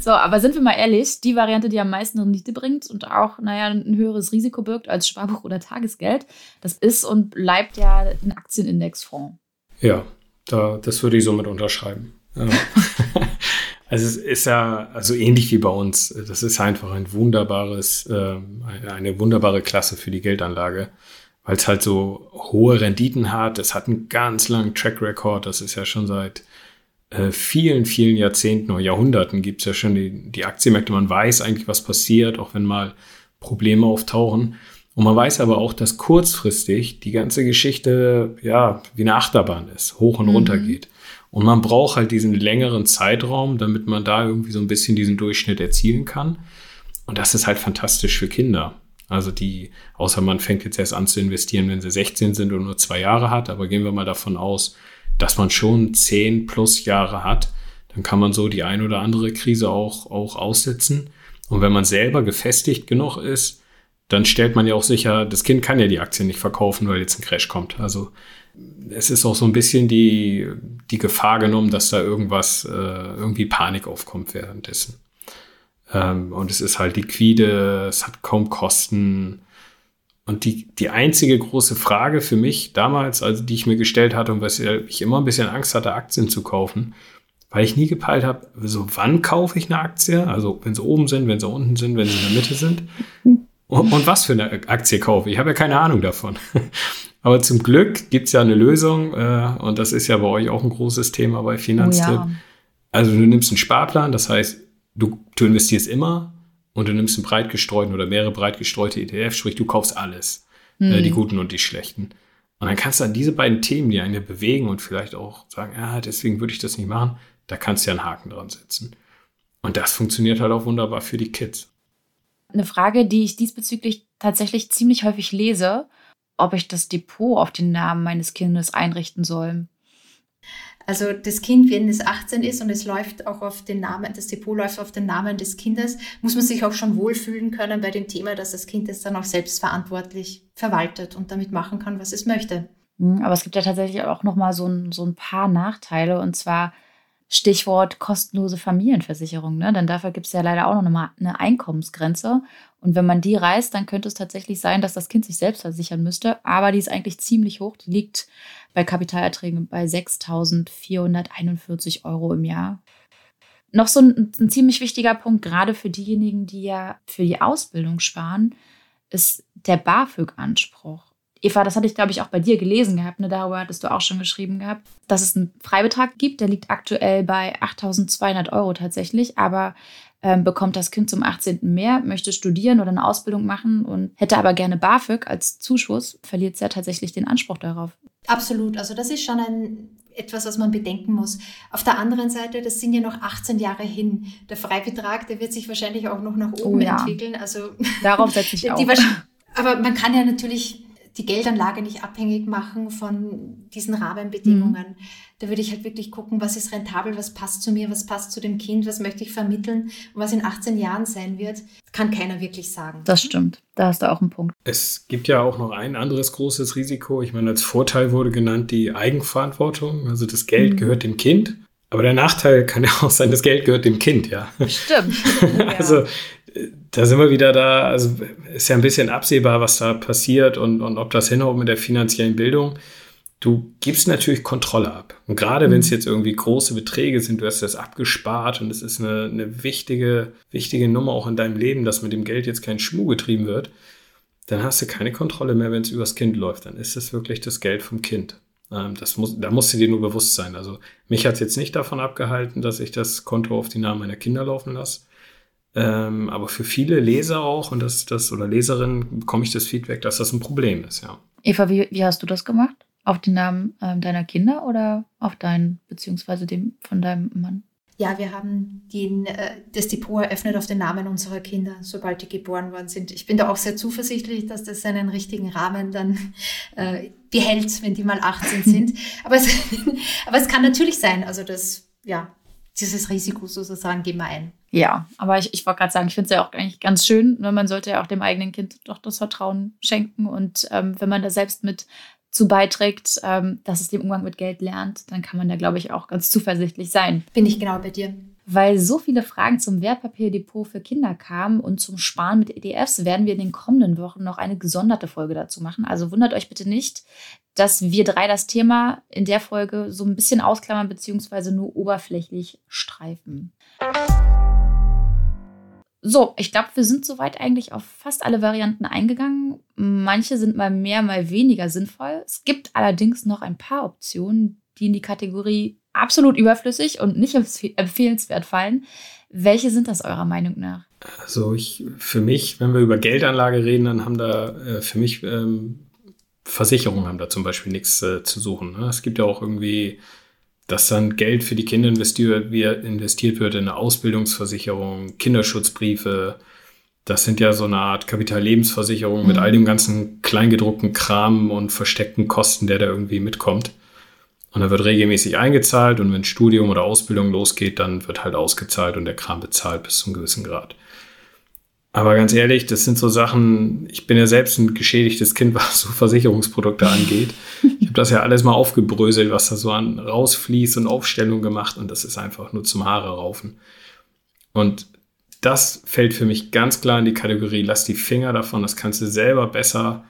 [SPEAKER 1] So, aber sind wir mal ehrlich, die Variante, die am meisten Rendite bringt und auch, naja, ein höheres Risiko birgt als Sparbuch oder Tagesgeld, das ist und bleibt ja ein Aktienindexfonds.
[SPEAKER 3] Ja, da, das würde ich somit unterschreiben. Ja. [LAUGHS] Also es ist ja also ähnlich wie bei uns. Das ist einfach ein wunderbares, äh, eine wunderbare Klasse für die Geldanlage, weil es halt so hohe Renditen hat. Es hat einen ganz langen Track Record. Das ist ja schon seit äh, vielen, vielen Jahrzehnten oder Jahrhunderten gibt es ja schon die, die Aktienmärkte. Man weiß eigentlich, was passiert, auch wenn mal Probleme auftauchen. Und man weiß aber auch, dass kurzfristig die ganze Geschichte ja wie eine Achterbahn ist, hoch und mhm. runter geht. Und man braucht halt diesen längeren Zeitraum, damit man da irgendwie so ein bisschen diesen Durchschnitt erzielen kann. Und das ist halt fantastisch für Kinder. Also die, außer man fängt jetzt erst an zu investieren, wenn sie 16 sind und nur zwei Jahre hat, aber gehen wir mal davon aus, dass man schon 10 plus Jahre hat, dann kann man so die ein oder andere Krise auch, auch aussitzen. Und wenn man selber gefestigt genug ist, dann stellt man ja auch sicher, das Kind kann ja die Aktien nicht verkaufen, weil jetzt ein Crash kommt. Also es ist auch so ein bisschen die, die Gefahr genommen, dass da irgendwas, äh, irgendwie Panik aufkommt währenddessen. Ähm, und es ist halt liquide, es hat kaum Kosten. Und die, die einzige große Frage für mich damals, also die ich mir gestellt hatte und was ich immer ein bisschen Angst hatte, Aktien zu kaufen, weil ich nie gepeilt habe, so wann kaufe ich eine Aktie? Also wenn sie oben sind, wenn sie unten sind, wenn sie in der Mitte sind. Und, und was für eine Aktie kaufe ich? Ich habe ja keine Ahnung davon. [LAUGHS] Aber zum Glück gibt es ja eine Lösung äh, und das ist ja bei euch auch ein großes Thema bei Finanztipp. Oh ja. Also du nimmst einen Sparplan, das heißt, du, du investierst immer und du nimmst einen breit gestreuten oder mehrere breit gestreute ETF, sprich du kaufst alles, hm. äh, die guten und die schlechten. Und dann kannst du an diese beiden Themen, die einen bewegen und vielleicht auch sagen, ja, deswegen würde ich das nicht machen, da kannst du ja einen Haken dran setzen. Und das funktioniert halt auch wunderbar für die Kids.
[SPEAKER 1] Eine Frage, die ich diesbezüglich tatsächlich ziemlich häufig lese, ob ich das Depot auf den Namen meines Kindes einrichten soll.
[SPEAKER 4] Also das Kind, wenn es 18 ist und es läuft auch auf den Namen, das Depot läuft auf den Namen des Kindes, muss man sich auch schon wohlfühlen können bei dem Thema, dass das Kind es dann auch selbstverantwortlich verwaltet und damit machen kann, was es möchte.
[SPEAKER 1] Hm, aber es gibt ja tatsächlich auch noch mal so ein, so ein paar Nachteile und zwar Stichwort kostenlose Familienversicherung. Ne? Denn dafür gibt es ja leider auch noch mal eine Einkommensgrenze. Und wenn man die reißt, dann könnte es tatsächlich sein, dass das Kind sich selbst versichern müsste. Aber die ist eigentlich ziemlich hoch. Die liegt bei Kapitalerträgen bei 6.441 Euro im Jahr. Noch so ein, ein ziemlich wichtiger Punkt, gerade für diejenigen, die ja für die Ausbildung sparen, ist der BAföG-Anspruch. Eva, das hatte ich, glaube ich, auch bei dir gelesen gehabt. Ne? Darüber hattest du auch schon geschrieben gehabt, dass es einen Freibetrag gibt. Der liegt aktuell bei 8.200 Euro tatsächlich. Aber ähm, bekommt das Kind zum 18. mehr, möchte studieren oder eine Ausbildung machen und hätte aber gerne BAföG als Zuschuss, verliert es ja tatsächlich den Anspruch darauf.
[SPEAKER 4] Absolut. Also das ist schon ein, etwas, was man bedenken muss. Auf der anderen Seite, das sind ja noch 18 Jahre hin. Der Freibetrag, der wird sich wahrscheinlich auch noch nach oben oh ja. entwickeln. Also [LAUGHS]
[SPEAKER 1] darauf setze ich auch.
[SPEAKER 4] aber man kann ja natürlich die Geldanlage nicht abhängig machen von diesen Rahmenbedingungen. Mhm. Da würde ich halt wirklich gucken, was ist rentabel, was passt zu mir, was passt zu dem Kind, was möchte ich vermitteln und was in 18 Jahren sein wird, kann keiner wirklich sagen.
[SPEAKER 1] Das stimmt. Da hast du auch einen Punkt.
[SPEAKER 3] Es gibt ja auch noch ein anderes großes Risiko. Ich meine, als Vorteil wurde genannt die Eigenverantwortung. Also das Geld mhm. gehört dem Kind. Aber der Nachteil kann ja auch sein, das Geld gehört dem Kind, ja.
[SPEAKER 1] Stimmt. [LAUGHS]
[SPEAKER 3] also da sind wir wieder da, also ist ja ein bisschen absehbar, was da passiert und, und ob das hinhaut mit der finanziellen Bildung. Du gibst natürlich Kontrolle ab. Und gerade mhm. wenn es jetzt irgendwie große Beträge sind, du hast das abgespart und es ist eine, eine wichtige, wichtige Nummer auch in deinem Leben, dass mit dem Geld jetzt kein Schmuh getrieben wird, dann hast du keine Kontrolle mehr, wenn es übers Kind läuft. Dann ist es wirklich das Geld vom Kind. Ähm, das muss, da musst du dir nur bewusst sein. Also mich hat es jetzt nicht davon abgehalten, dass ich das Konto auf die Namen meiner Kinder laufen lasse. Ähm, aber für viele Leser auch und das, das oder Leserinnen bekomme ich das Feedback, dass das ein Problem ist, ja.
[SPEAKER 1] Eva, wie, wie hast du das gemacht? Auf den Namen ähm, deiner Kinder oder auf deinen, beziehungsweise dem von deinem Mann?
[SPEAKER 4] Ja, wir haben den, äh, das Depot eröffnet auf den Namen unserer Kinder, sobald die geboren worden sind. Ich bin da auch sehr zuversichtlich, dass das seinen richtigen Rahmen dann äh, behält, wenn die mal 18 [LAUGHS] sind. aber, es, [LAUGHS] aber es kann natürlich sein, also das, ja, dieses Risiko sozusagen gehen wir ein.
[SPEAKER 1] Ja, aber ich, ich wollte gerade sagen, ich finde es ja auch eigentlich ganz schön, ne? man sollte ja auch dem eigenen Kind doch das Vertrauen schenken. Und ähm, wenn man da selbst mit zu beiträgt, ähm, dass es den Umgang mit Geld lernt, dann kann man da, glaube ich, auch ganz zuversichtlich sein.
[SPEAKER 4] Bin ich genau bei dir.
[SPEAKER 1] Weil so viele Fragen zum Wertpapierdepot für Kinder kamen und zum Sparen mit ETFs, werden wir in den kommenden Wochen noch eine gesonderte Folge dazu machen. Also wundert euch bitte nicht, dass wir drei das Thema in der Folge so ein bisschen ausklammern bzw. nur oberflächlich streifen. So, ich glaube, wir sind soweit eigentlich auf fast alle Varianten eingegangen. Manche sind mal mehr, mal weniger sinnvoll. Es gibt allerdings noch ein paar Optionen, die in die Kategorie absolut überflüssig und nicht empfehlenswert fallen. Welche sind das eurer Meinung nach?
[SPEAKER 3] Also ich, für mich, wenn wir über Geldanlage reden, dann haben da äh, für mich ähm, Versicherungen haben da zum Beispiel nichts äh, zu suchen. Ne? Es gibt ja auch irgendwie, dass dann Geld für die Kinder investiert, investiert wird in eine Ausbildungsversicherung, Kinderschutzbriefe. Das sind ja so eine Art Kapitallebensversicherung mhm. mit all dem ganzen kleingedruckten Kram und versteckten Kosten, der da irgendwie mitkommt. Und da wird regelmäßig eingezahlt und wenn Studium oder Ausbildung losgeht, dann wird halt ausgezahlt und der Kram bezahlt bis zu einem gewissen Grad. Aber ganz ehrlich, das sind so Sachen, ich bin ja selbst ein geschädigtes Kind, [LAUGHS] was so Versicherungsprodukte angeht. Ich habe das ja alles mal aufgebröselt, was da so an rausfließt und Aufstellung gemacht und das ist einfach nur zum Haare raufen. Und das fällt für mich ganz klar in die Kategorie, lass die Finger davon, das kannst du selber besser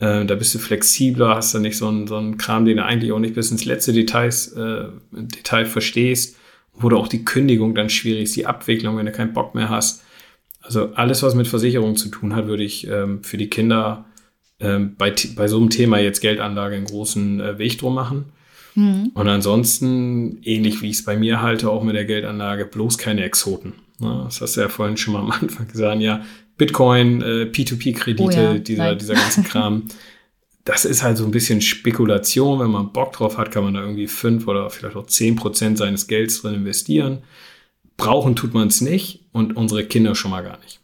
[SPEAKER 3] äh, da bist du flexibler, hast du nicht so einen, so einen Kram, den du eigentlich auch nicht bis ins letzte Details, äh, Detail verstehst, wo du auch die Kündigung dann schwierig ist, die Abwicklung, wenn du keinen Bock mehr hast. Also alles, was mit Versicherung zu tun hat, würde ich ähm, für die Kinder ähm, bei, bei so einem Thema jetzt Geldanlage einen großen äh, Weg drum machen. Mhm. Und ansonsten, ähnlich wie ich es bei mir halte, auch mit der Geldanlage, bloß keine Exoten. Ja, das hast du ja vorhin schon mal am [LAUGHS] Anfang gesagt, ja, Bitcoin, äh, P2P-Kredite, oh ja, dieser, dieser ganze Kram. [LAUGHS] Das ist halt so ein bisschen Spekulation. Wenn man Bock drauf hat, kann man da irgendwie fünf oder vielleicht auch zehn Prozent seines Gelds drin investieren. Brauchen tut man es nicht und unsere Kinder schon mal gar nicht.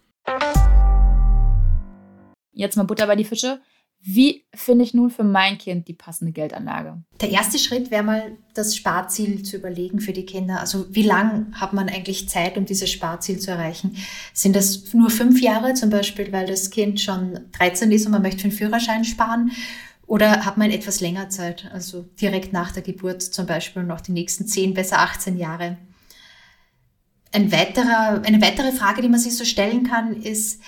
[SPEAKER 1] Jetzt mal Butter bei die Fische. Wie finde ich nun für mein Kind die passende Geldanlage?
[SPEAKER 4] Der erste Schritt wäre mal, das Sparziel zu überlegen für die Kinder. Also wie lange hat man eigentlich Zeit, um dieses Sparziel zu erreichen? Sind das nur fünf Jahre zum Beispiel, weil das Kind schon 13 ist und man möchte für den Führerschein sparen? Oder hat man etwas länger Zeit, also direkt nach der Geburt zum Beispiel noch die nächsten 10, besser 18 Jahre? Ein weiterer, eine weitere Frage, die man sich so stellen kann, ist,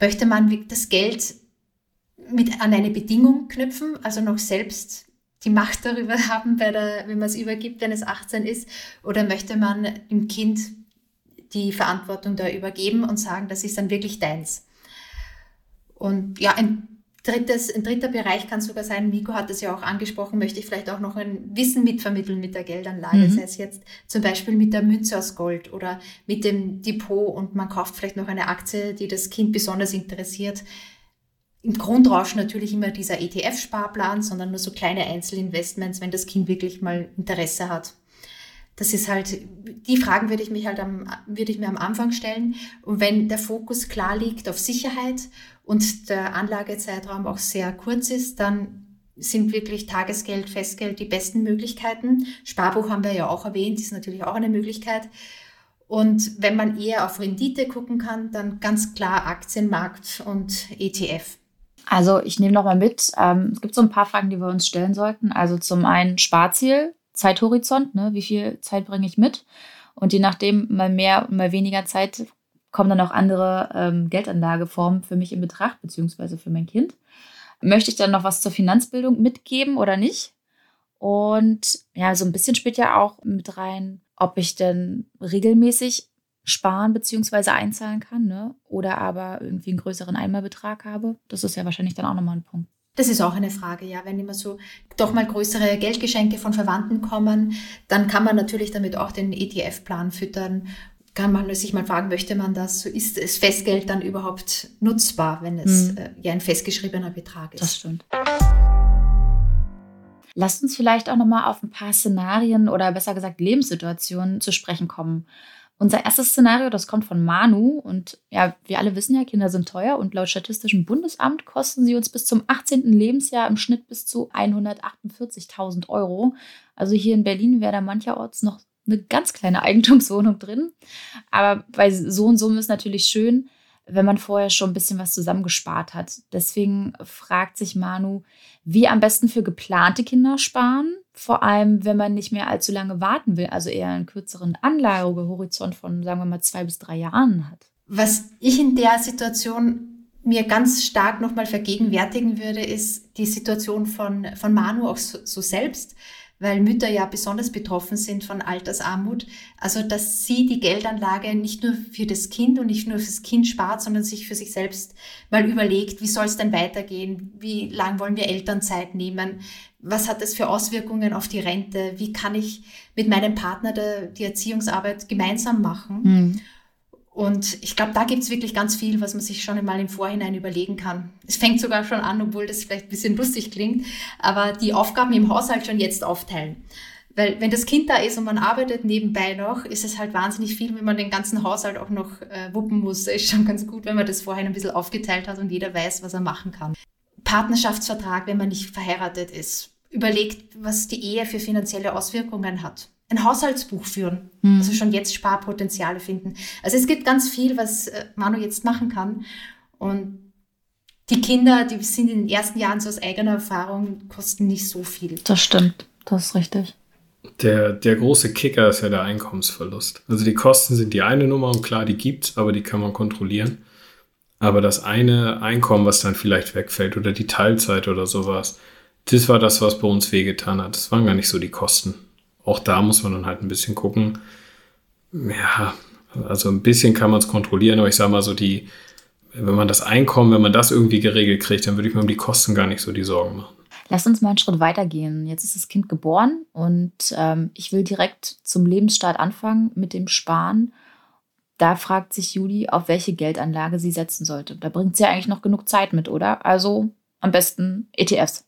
[SPEAKER 4] möchte man das Geld mit an eine Bedingung knüpfen, also noch selbst die Macht [LAUGHS] darüber haben, der, wenn man es übergibt, wenn es 18 ist, oder möchte man dem Kind die Verantwortung da übergeben und sagen, das ist dann wirklich deins. Und ja, ein, drittes, ein dritter Bereich kann sogar sein, Nico hat es ja auch angesprochen, möchte ich vielleicht auch noch ein Wissen mitvermitteln mit der Geldanlage, mhm. sei es jetzt zum Beispiel mit der Münze aus Gold oder mit dem Depot und man kauft vielleicht noch eine Aktie, die das Kind besonders interessiert im Grundrausch natürlich immer dieser ETF-Sparplan, sondern nur so kleine Einzelinvestments, wenn das Kind wirklich mal Interesse hat. Das ist halt, die Fragen würde ich mich halt am, würde ich mir am Anfang stellen. Und wenn der Fokus klar liegt auf Sicherheit und der Anlagezeitraum auch sehr kurz ist, dann sind wirklich Tagesgeld, Festgeld die besten Möglichkeiten. Sparbuch haben wir ja auch erwähnt, ist natürlich auch eine Möglichkeit. Und wenn man eher auf Rendite gucken kann, dann ganz klar Aktienmarkt und ETF.
[SPEAKER 1] Also ich nehme nochmal mit, ähm, es gibt so ein paar Fragen, die wir uns stellen sollten. Also zum einen Sparziel, Zeithorizont, ne? wie viel Zeit bringe ich mit? Und je nachdem, mal mehr, mal weniger Zeit, kommen dann auch andere ähm, Geldanlageformen für mich in Betracht, beziehungsweise für mein Kind. Möchte ich dann noch was zur Finanzbildung mitgeben oder nicht? Und ja, so ein bisschen spielt ja auch mit rein, ob ich denn regelmäßig sparen bzw. einzahlen kann, ne? oder aber irgendwie einen größeren Einmalbetrag habe. Das ist ja wahrscheinlich dann auch nochmal ein Punkt.
[SPEAKER 4] Das ist auch eine Frage, ja. Wenn immer so doch mal größere Geldgeschenke von Verwandten kommen, dann kann man natürlich damit auch den ETF-Plan füttern. Kann man sich mal fragen, möchte man das? Ist das Festgeld dann überhaupt nutzbar, wenn es hm. äh, ja ein festgeschriebener Betrag ist?
[SPEAKER 1] Das stimmt. Lasst uns vielleicht auch nochmal auf ein paar Szenarien oder besser gesagt Lebenssituationen zu sprechen kommen. Unser erstes Szenario, das kommt von Manu und ja, wir alle wissen ja, Kinder sind teuer und laut Statistischem Bundesamt kosten sie uns bis zum 18. Lebensjahr im Schnitt bis zu 148.000 Euro. Also hier in Berlin wäre da mancherorts noch eine ganz kleine [LAUGHS] Eigentumswohnung drin. Aber bei so und so ist natürlich schön, wenn man vorher schon ein bisschen was zusammengespart hat. Deswegen fragt sich Manu, wie am besten für geplante Kinder sparen vor allem, wenn man nicht mehr allzu lange warten will, also eher einen kürzeren Anlagehorizont von, sagen wir mal, zwei bis drei Jahren hat.
[SPEAKER 4] Was ich in der Situation mir ganz stark nochmal vergegenwärtigen würde, ist die Situation von, von Manu auch so, so selbst weil Mütter ja besonders betroffen sind von Altersarmut. Also, dass sie die Geldanlage nicht nur für das Kind und nicht nur fürs Kind spart, sondern sich für sich selbst mal überlegt, wie soll es denn weitergehen? Wie lang wollen wir Elternzeit nehmen? Was hat das für Auswirkungen auf die Rente? Wie kann ich mit meinem Partner die Erziehungsarbeit gemeinsam machen? Mhm. Und ich glaube, da gibt es wirklich ganz viel, was man sich schon einmal im Vorhinein überlegen kann. Es fängt sogar schon an, obwohl das vielleicht ein bisschen lustig klingt, aber die Aufgaben im Haushalt schon jetzt aufteilen. Weil wenn das Kind da ist und man arbeitet nebenbei noch, ist es halt wahnsinnig viel, wenn man den ganzen Haushalt auch noch äh, wuppen muss. Ist schon ganz gut, wenn man das vorhin ein bisschen aufgeteilt hat und jeder weiß, was er machen kann. Partnerschaftsvertrag, wenn man nicht verheiratet ist. Überlegt, was die Ehe für finanzielle Auswirkungen hat ein Haushaltsbuch führen. Mhm. Also schon jetzt Sparpotenziale finden. Also es gibt ganz viel, was äh, Manu jetzt machen kann. Und die Kinder, die sind in den ersten Jahren so aus eigener Erfahrung, kosten nicht so viel.
[SPEAKER 1] Das stimmt, das ist richtig.
[SPEAKER 3] Der, der große Kicker ist ja der Einkommensverlust. Also die Kosten sind die eine Nummer und klar, die gibt es, aber die kann man kontrollieren. Aber das eine Einkommen, was dann vielleicht wegfällt oder die Teilzeit oder sowas, das war das, was bei uns wehgetan hat. Das waren gar nicht so die Kosten auch da muss man dann halt ein bisschen gucken. Ja, also ein bisschen kann man es kontrollieren, aber ich sage mal so, die, wenn man das Einkommen, wenn man das irgendwie geregelt kriegt, dann würde ich mir um die Kosten gar nicht so die Sorgen machen.
[SPEAKER 1] Lass uns mal einen Schritt weitergehen. Jetzt ist das Kind geboren und ähm, ich will direkt zum Lebensstart anfangen mit dem Sparen. Da fragt sich Julie, auf welche Geldanlage sie setzen sollte. Da bringt sie ja eigentlich noch genug Zeit mit, oder? Also am besten ETFs.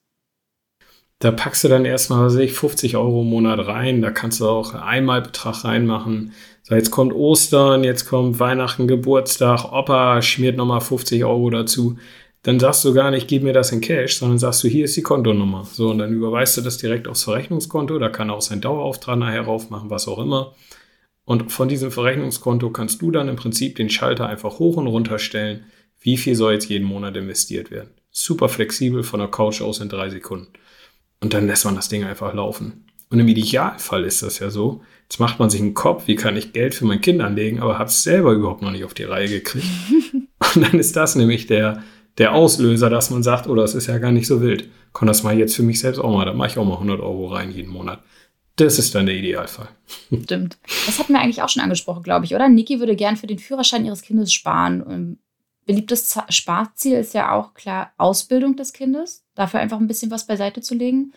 [SPEAKER 3] Da packst du dann erstmal, was weiß ich, 50 Euro im Monat rein. Da kannst du auch einen Einmalbetrag reinmachen. So, jetzt kommt Ostern, jetzt kommt Weihnachten, Geburtstag, Opa schmiert nochmal 50 Euro dazu. Dann sagst du gar nicht, gib mir das in Cash, sondern sagst du, hier ist die Kontonummer. So, und dann überweist du das direkt aufs Verrechnungskonto. Da kann auch sein Dauerauftrag nachher raufmachen, was auch immer. Und von diesem Verrechnungskonto kannst du dann im Prinzip den Schalter einfach hoch und runter stellen. Wie viel soll jetzt jeden Monat investiert werden? Super flexibel von der Couch aus in drei Sekunden. Und dann lässt man das Ding einfach laufen. Und im Idealfall ist das ja so. Jetzt macht man sich einen Kopf, wie kann ich Geld für mein Kind anlegen, aber habe es selber überhaupt noch nicht auf die Reihe gekriegt. [LAUGHS] Und dann ist das nämlich der, der Auslöser, dass man sagt, oh, das ist ja gar nicht so wild. Kann das mal jetzt für mich selbst auch mal, da mache ich auch mal 100 Euro rein jeden Monat. Das ist dann der Idealfall. [LAUGHS]
[SPEAKER 1] Stimmt. Das hatten wir eigentlich auch schon angesprochen, glaube ich, oder? Niki würde gern für den Führerschein ihres Kindes sparen beliebtes Sparziel ist ja auch klar Ausbildung des Kindes, dafür einfach ein bisschen was beiseite zu legen.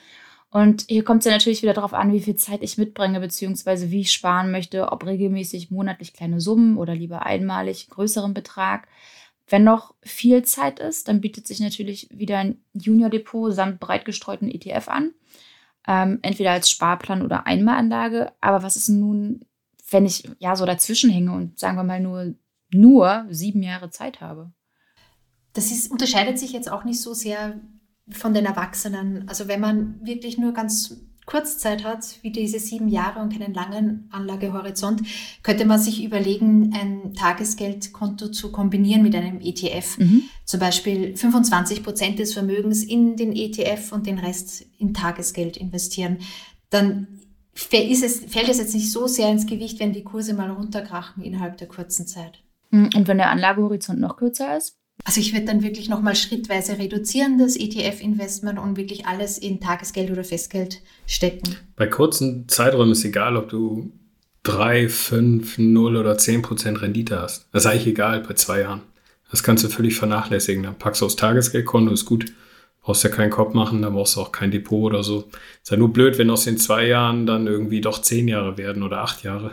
[SPEAKER 1] Und hier kommt es ja natürlich wieder darauf an, wie viel Zeit ich mitbringe, beziehungsweise wie ich sparen möchte, ob regelmäßig monatlich kleine Summen oder lieber einmalig größeren Betrag. Wenn noch viel Zeit ist, dann bietet sich natürlich wieder ein Junior-Depot samt breit gestreuten ETF an. Ähm, entweder als Sparplan oder Einmalanlage. Aber was ist nun, wenn ich ja so dazwischen hänge und sagen wir mal nur nur sieben Jahre Zeit habe.
[SPEAKER 4] Das ist, unterscheidet sich jetzt auch nicht so sehr von den Erwachsenen. Also wenn man wirklich nur ganz kurz Zeit hat, wie diese sieben Jahre und keinen langen Anlagehorizont, könnte man sich überlegen, ein Tagesgeldkonto zu kombinieren mit einem ETF. Mhm. Zum Beispiel 25 Prozent des Vermögens in den ETF und den Rest in Tagesgeld investieren. Dann es, fällt es jetzt nicht so sehr ins Gewicht, wenn die Kurse mal runterkrachen innerhalb der kurzen Zeit.
[SPEAKER 1] Hm, und wenn der Anlagehorizont noch kürzer ist?
[SPEAKER 4] Also ich würde dann wirklich nochmal schrittweise reduzieren, das ETF-Investment und wirklich alles in Tagesgeld oder Festgeld stecken.
[SPEAKER 3] Bei kurzen Zeiträumen ist egal, ob du 3, 5, 0 oder 10 Prozent Rendite hast. Das ist eigentlich egal bei zwei Jahren. Das kannst du völlig vernachlässigen. Dann packst du aufs Tagesgeldkonto, ist gut brauchst ja keinen Kopf machen, da brauchst du auch kein Depot oder so. Ist ja nur blöd, wenn aus den zwei Jahren dann irgendwie doch zehn Jahre werden oder acht Jahre.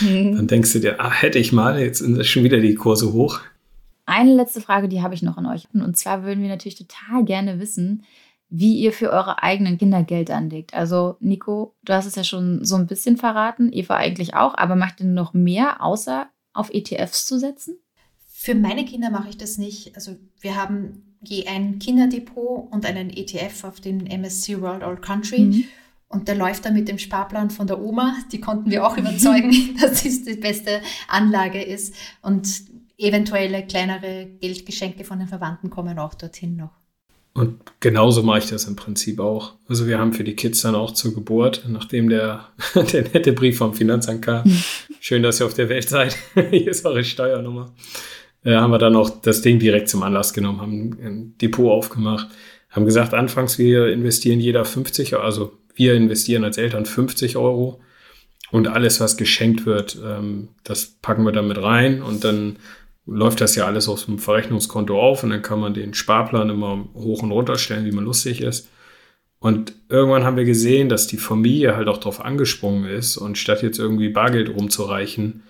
[SPEAKER 3] Mhm. [LAUGHS] Dann denkst du dir, ah, hätte ich mal, jetzt sind schon wieder die Kurse hoch.
[SPEAKER 1] Eine letzte Frage, die habe ich noch an euch. Und zwar würden wir natürlich total gerne wissen, wie ihr für eure eigenen Kinder Geld anlegt. Also, Nico, du hast es ja schon so ein bisschen verraten, Eva eigentlich auch, aber macht ihr noch mehr, außer auf ETFs zu setzen?
[SPEAKER 4] Für meine Kinder mache ich das nicht. Also, wir haben je ein Kinderdepot und einen ETF auf den MSC World Old Country. Mhm. Und der läuft dann mit dem Sparplan von der Oma. Die konnten wir auch überzeugen, [LAUGHS] dass es die beste Anlage ist. Und eventuelle kleinere Geldgeschenke von den Verwandten kommen auch dorthin noch.
[SPEAKER 3] Und genauso mache ich das im Prinzip auch. Also wir haben für die Kids dann auch zur Geburt, nachdem der, [LAUGHS] der nette Brief vom Finanzamt kam, schön, dass ihr auf der Welt seid, [LAUGHS] hier ist eure Steuernummer, äh, haben wir dann auch das Ding direkt zum Anlass genommen, haben ein Depot aufgemacht, haben gesagt, anfangs wir investieren jeder 50, also wir investieren als Eltern 50 Euro und alles, was geschenkt wird, ähm, das packen wir damit rein und dann läuft das ja alles aus dem Verrechnungskonto auf und dann kann man den Sparplan immer hoch und runter stellen, wie man lustig ist. Und irgendwann haben wir gesehen, dass die Familie halt auch darauf angesprungen ist und statt jetzt irgendwie Bargeld rumzureichen,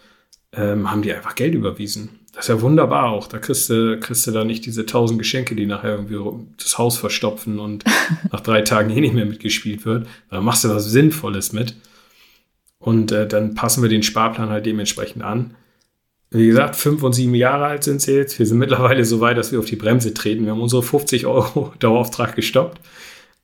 [SPEAKER 3] ähm, haben die einfach Geld überwiesen. Das ist ja wunderbar auch. Da kriegst du, kriegst du da nicht diese tausend Geschenke, die nachher irgendwie das Haus verstopfen und [LAUGHS] nach drei Tagen eh nicht mehr mitgespielt wird. Da machst du was Sinnvolles mit. Und äh, dann passen wir den Sparplan halt dementsprechend an. Wie gesagt, fünf und sieben Jahre alt sind sie jetzt. Wir sind mittlerweile so weit, dass wir auf die Bremse treten. Wir haben unsere 50 Euro [LAUGHS] Dauerauftrag gestoppt,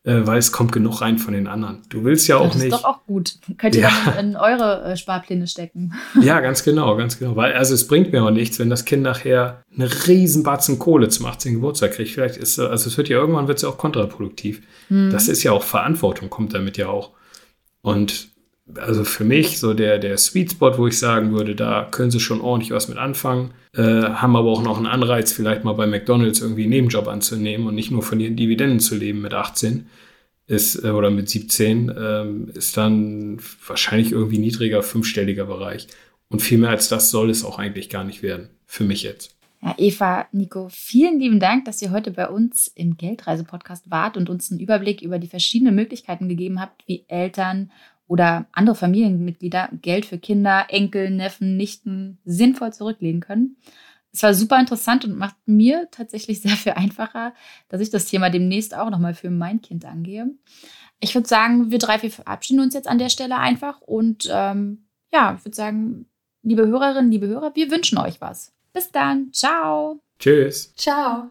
[SPEAKER 3] äh, weil es kommt genug rein von den anderen. Du willst ja auch nicht.
[SPEAKER 1] Das ist doch auch gut. Könnt ihr ja. dann in eure äh, Sparpläne stecken. [LAUGHS]
[SPEAKER 3] Ja, ganz genau, ganz genau. Weil, also es bringt mir auch nichts, wenn das Kind nachher eine riesen Batzen Kohle zum 18. Geburtstag kriegt. Vielleicht ist, also es wird ja irgendwann wird es ja auch kontraproduktiv. Hm. Das ist ja auch Verantwortung, kommt damit ja auch. Und also für mich so der, der Sweet Spot, wo ich sagen würde, da können sie schon ordentlich was mit anfangen, äh, haben aber auch noch einen Anreiz, vielleicht mal bei McDonalds irgendwie einen Nebenjob anzunehmen und nicht nur von ihren Dividenden zu leben mit 18 ist, äh, oder mit 17, äh, ist dann wahrscheinlich irgendwie niedriger, fünfstelliger Bereich. Und viel mehr als das soll es auch eigentlich gar nicht werden, für mich jetzt.
[SPEAKER 1] Ja, Eva, Nico, vielen lieben Dank, dass ihr heute bei uns im Geldreise-Podcast wart und uns einen Überblick über die verschiedenen Möglichkeiten gegeben habt, wie Eltern oder andere Familienmitglieder Geld für Kinder, Enkel, Neffen, Nichten sinnvoll zurücklegen können. Es war super interessant und macht mir tatsächlich [LAUGHS] sehr viel einfacher, dass ich das Thema demnächst auch nochmal für mein Kind angehe. Ich würde sagen, wir drei, wir verabschieden uns jetzt an der Stelle einfach und ähm, ja, ich würde sagen, liebe Hörerinnen, liebe Hörer, wir wünschen euch was. Bis dann. Ciao.
[SPEAKER 3] Tschüss.
[SPEAKER 4] Ciao.